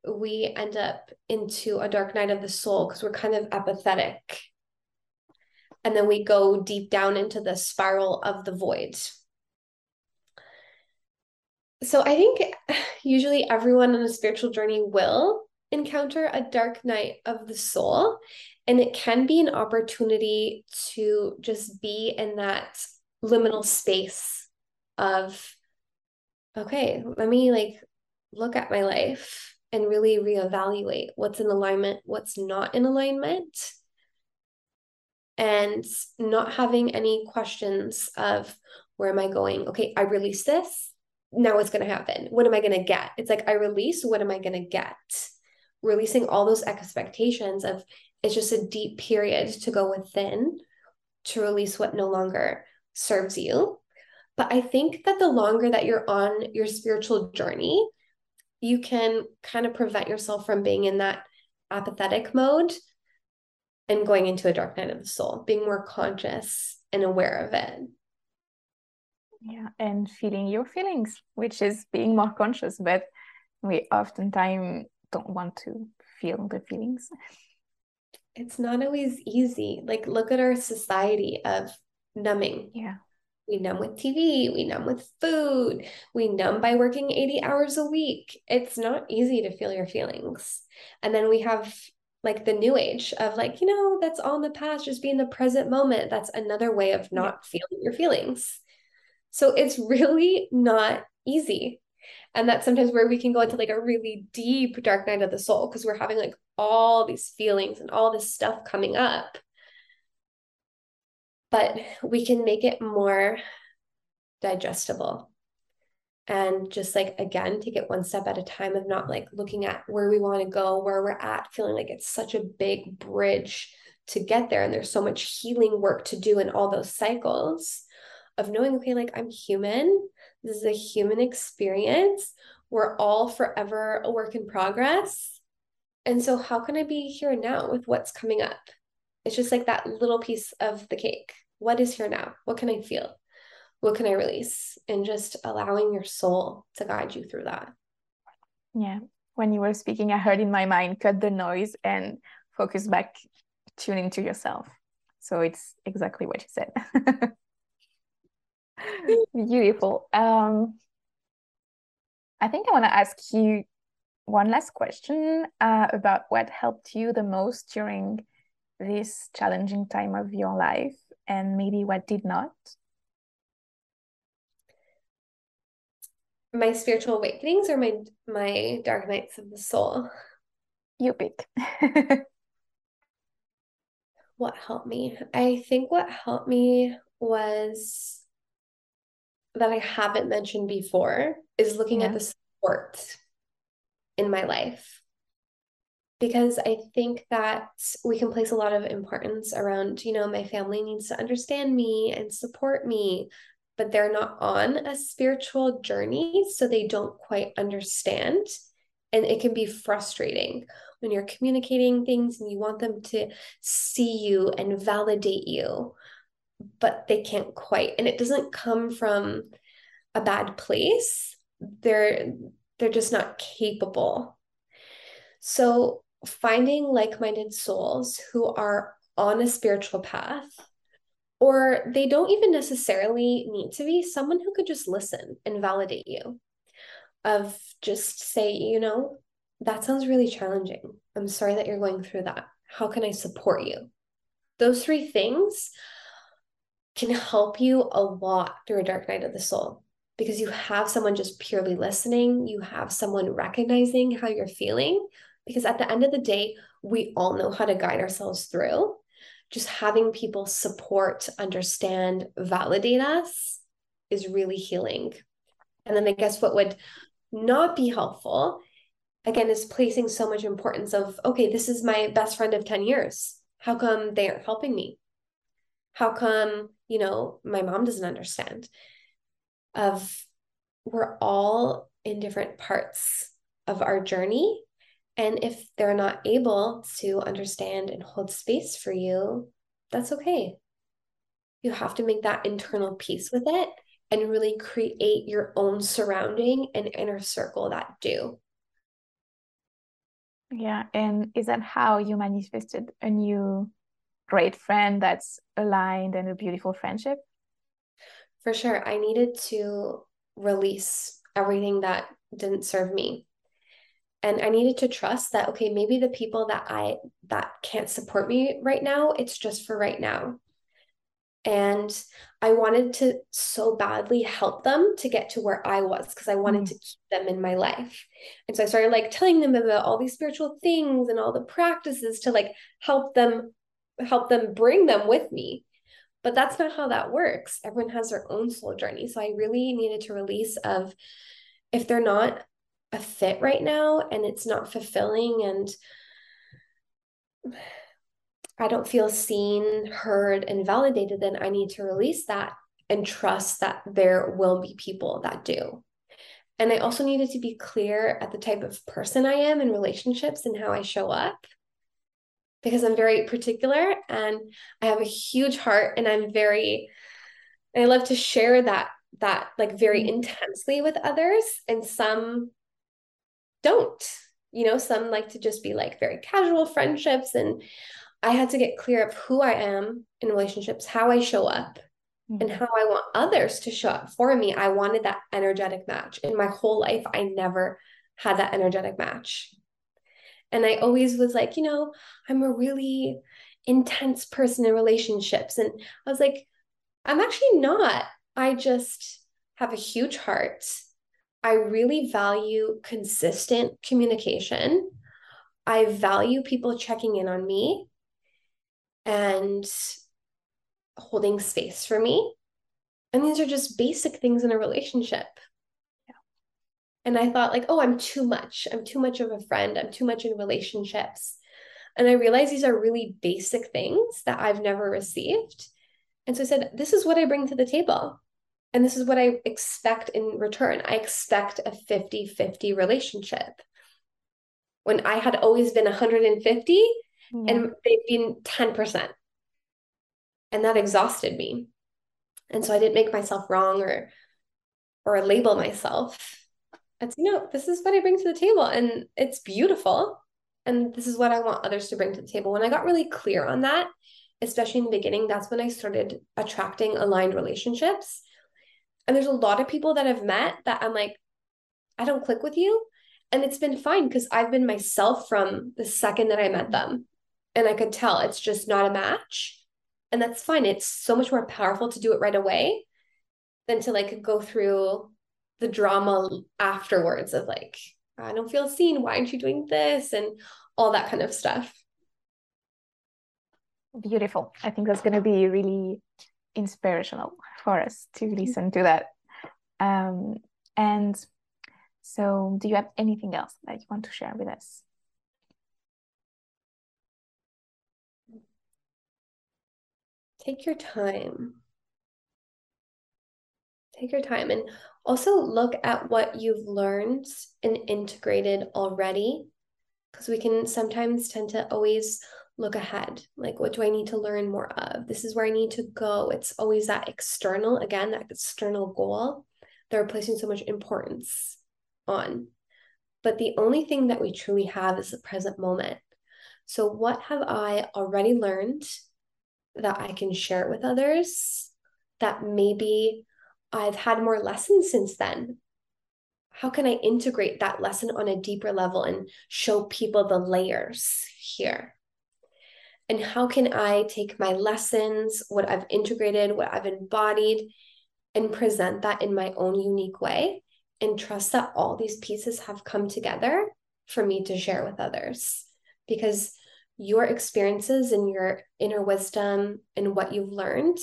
we end up into a dark night of the soul because we're kind of apathetic. And then we go deep down into the spiral of the void so I think usually everyone on a spiritual journey will encounter a dark night of the soul. And it can be an opportunity to just be in that liminal space of, okay, let me like look at my life and really reevaluate what's in alignment, what's not in alignment. And not having any questions of where am I going? Okay, I release this now what's going to happen? What am I going to get? It's like I release, what am I going to get? Releasing all those expectations of it's just a deep period to go within to release what no longer serves you. But I think that the longer that you're on your spiritual journey, you can kind of prevent yourself from being in that apathetic mode and going into a dark night of the soul, being more conscious and aware of it. Yeah, and feeling your feelings, which is being more conscious, but we oftentimes don't want to feel the feelings. It's not always easy. Like, look at our society of numbing. Yeah. We numb with TV, we numb with food, we numb by working 80 hours a week. It's not easy to feel your feelings. And then we have like the new age of like, you know, that's all in the past, just be in the present moment. That's another way of not feeling your feelings. So it's really not easy. And that's sometimes where we can go into like a really deep dark night of the soul because we're having like all these feelings and all this stuff coming up. But we can make it more digestible and just like again take it one step at a time of not like looking at where we want to go where we're at feeling like it's such a big bridge to get there and there's so much healing work to do in all those cycles of knowing, okay, like I'm human. This is a human experience. We're all forever a work in progress. And so, how can I be here now with what's coming up? It's just like that little piece of the cake. What is here now? What can I feel? What can I release? And just allowing your soul to guide you through that. Yeah. When you were speaking, I heard in my mind, cut the noise and focus back, tune into yourself. So it's exactly what you said. Beautiful. Um, I think I want to ask you one last question uh, about what helped you the most during this challenging time of your life and maybe what did not. My spiritual awakenings or my my dark nights of the soul? You pick. what helped me? I think what helped me was that I haven't mentioned before is looking yeah. at the support in my life. Because I think that we can place a lot of importance around, you know, my family needs to understand me and support me, but they're not on a spiritual journey. So they don't quite understand. And it can be frustrating when you're communicating things and you want them to see you and validate you but they can't quite and it doesn't come from a bad place. They're they're just not capable. So finding like-minded souls who are on a spiritual path or they don't even necessarily need to be someone who could just listen and validate you of just say you know that sounds really challenging. I'm sorry that you're going through that. How can i support you? Those three things can help you a lot through a dark night of the soul because you have someone just purely listening, you have someone recognizing how you're feeling. Because at the end of the day, we all know how to guide ourselves through. Just having people support, understand, validate us is really healing. And then I guess what would not be helpful, again, is placing so much importance of, okay, this is my best friend of 10 years. How come they aren't helping me? How come, you know, my mom doesn't understand? Of we're all in different parts of our journey. And if they're not able to understand and hold space for you, that's okay. You have to make that internal peace with it and really create your own surrounding and inner circle that do. Yeah. And is that how you manifested a new great friend that's aligned and a beautiful friendship? For sure. I needed to release everything that didn't serve me. And I needed to trust that okay, maybe the people that I that can't support me right now, it's just for right now. And I wanted to so badly help them to get to where I was because I wanted mm. to keep them in my life. And so I started like telling them about all these spiritual things and all the practices to like help them help them bring them with me. But that's not how that works. Everyone has their own soul journey. So I really needed to release of if they're not a fit right now and it's not fulfilling and I don't feel seen, heard, and validated, then I need to release that and trust that there will be people that do. And I also needed to be clear at the type of person I am in relationships and how I show up because I'm very particular and I have a huge heart and I'm very I love to share that that like very mm-hmm. intensely with others and some don't. You know, some like to just be like very casual friendships and I had to get clear of who I am in relationships, how I show up, and how I want others to show up for me. I wanted that energetic match. In my whole life, I never had that energetic match. And I always was like, you know, I'm a really intense person in relationships. And I was like, I'm actually not. I just have a huge heart. I really value consistent communication. I value people checking in on me and holding space for me. And these are just basic things in a relationship. And I thought, like, oh, I'm too much. I'm too much of a friend. I'm too much in relationships. And I realized these are really basic things that I've never received. And so I said, this is what I bring to the table. And this is what I expect in return. I expect a 50 50 relationship. When I had always been 150, yeah. and mm-hmm. they've been 10%. And that exhausted me. And so I didn't make myself wrong or or label myself. It's you know, this is what I bring to the table and it's beautiful. And this is what I want others to bring to the table. When I got really clear on that, especially in the beginning, that's when I started attracting aligned relationships. And there's a lot of people that I've met that I'm like, I don't click with you. And it's been fine because I've been myself from the second that I met them. And I could tell it's just not a match. And that's fine. It's so much more powerful to do it right away than to like go through the drama afterwards of like, I don't feel seen. Why aren't you doing this? And all that kind of stuff. Beautiful. I think that's going to be really inspirational for us to listen to that. Um, and so, do you have anything else that you want to share with us? Take your time. Take your time and also look at what you've learned and integrated already because we can sometimes tend to always look ahead like what do i need to learn more of? This is where i need to go. It's always that external again that external goal that we're placing so much importance on. But the only thing that we truly have is the present moment. So what have i already learned that i can share with others that maybe i've had more lessons since then how can i integrate that lesson on a deeper level and show people the layers here and how can I take my lessons, what I've integrated, what I've embodied, and present that in my own unique way and trust that all these pieces have come together for me to share with others? Because your experiences and your inner wisdom and what you've learned,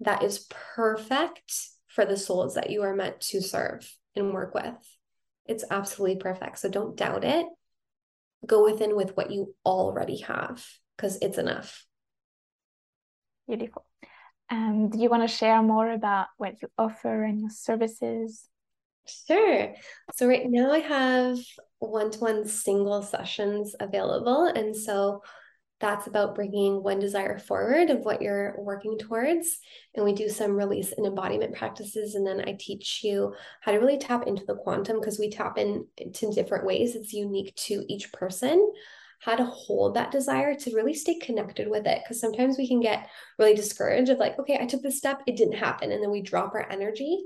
that is perfect for the souls that you are meant to serve and work with. It's absolutely perfect. So don't doubt it. Go within with what you already have because it's enough. Beautiful. Um, do you want to share more about what you offer and your services? Sure. So right now I have one-to-one single sessions available, and so that's about bringing one desire forward of what you're working towards. And we do some release and embodiment practices. And then I teach you how to really tap into the quantum because we tap in to different ways. It's unique to each person how to hold that desire to really stay connected with it. Because sometimes we can get really discouraged of like, okay, I took this step, it didn't happen. And then we drop our energy.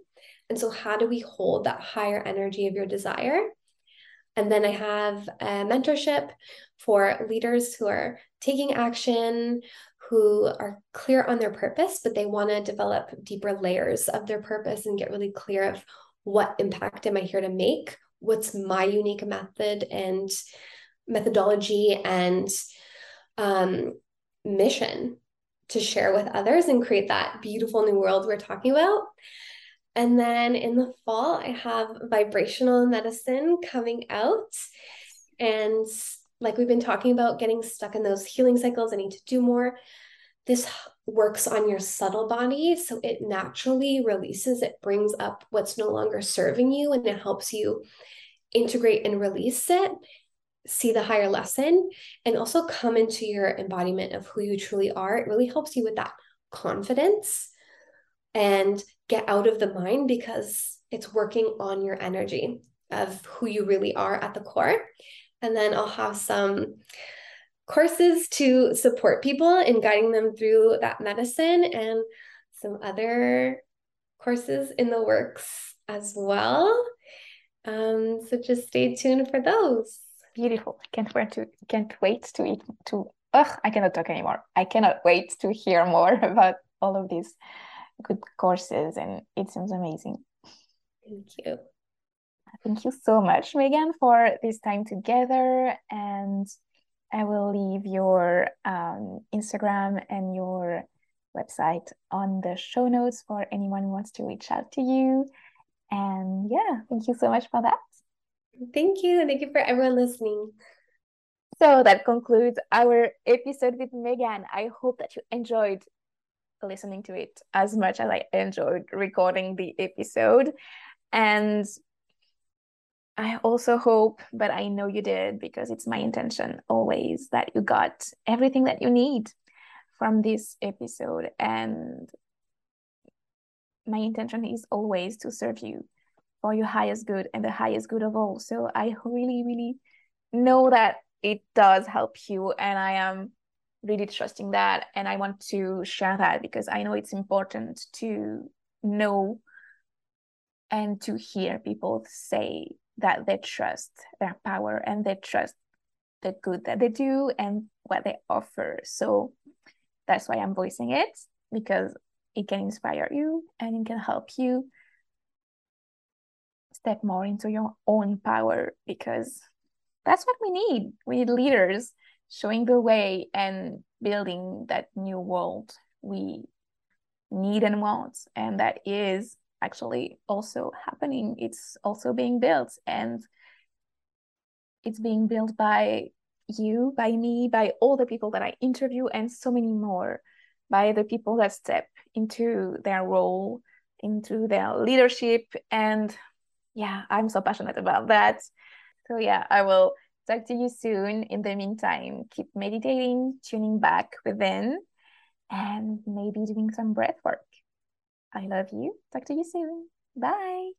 And so, how do we hold that higher energy of your desire? And then I have a mentorship for leaders who are taking action, who are clear on their purpose, but they want to develop deeper layers of their purpose and get really clear of what impact am I here to make? What's my unique method and methodology and um, mission to share with others and create that beautiful new world we're talking about. And then in the fall, I have vibrational medicine coming out. And like we've been talking about, getting stuck in those healing cycles, I need to do more. This works on your subtle body. So it naturally releases, it brings up what's no longer serving you, and it helps you integrate and release it see the higher lesson and also come into your embodiment of who you truly are. It really helps you with that confidence and get out of the mind because it's working on your energy of who you really are at the core. And then I'll have some courses to support people in guiding them through that medicine and some other courses in the works as well. Um, so just stay tuned for those beautiful. I can't wait to can't wait to eat to ugh, I cannot talk anymore. I cannot wait to hear more about all of these good courses and it seems amazing. Thank you. Thank you so much, Megan, for this time together. And I will leave your um, Instagram and your website on the show notes for anyone who wants to reach out to you. And yeah, thank you so much for that. Thank you. Thank you for everyone listening. So that concludes our episode with Megan. I hope that you enjoyed listening to it as much as I enjoyed recording the episode. And I also hope, but I know you did because it's my intention always that you got everything that you need from this episode. And my intention is always to serve you for your highest good and the highest good of all. So I really, really know that it does help you. And I am really trusting that. And I want to share that because I know it's important to know and to hear people say that they trust their power and they trust the good that they do and what they offer. So that's why I'm voicing it because it can inspire you and it can help you step more into your own power because that's what we need. We need leaders showing the way and building that new world we need and want. And that is actually also happening. It's also being built and it's being built by you, by me, by all the people that I interview, and so many more, by the people that step into their role, into their leadership. And yeah, I'm so passionate about that. So yeah, I will talk to you soon. In the meantime, keep meditating, tuning back within, and maybe doing some breath work. I love you. Talk to you soon. Bye.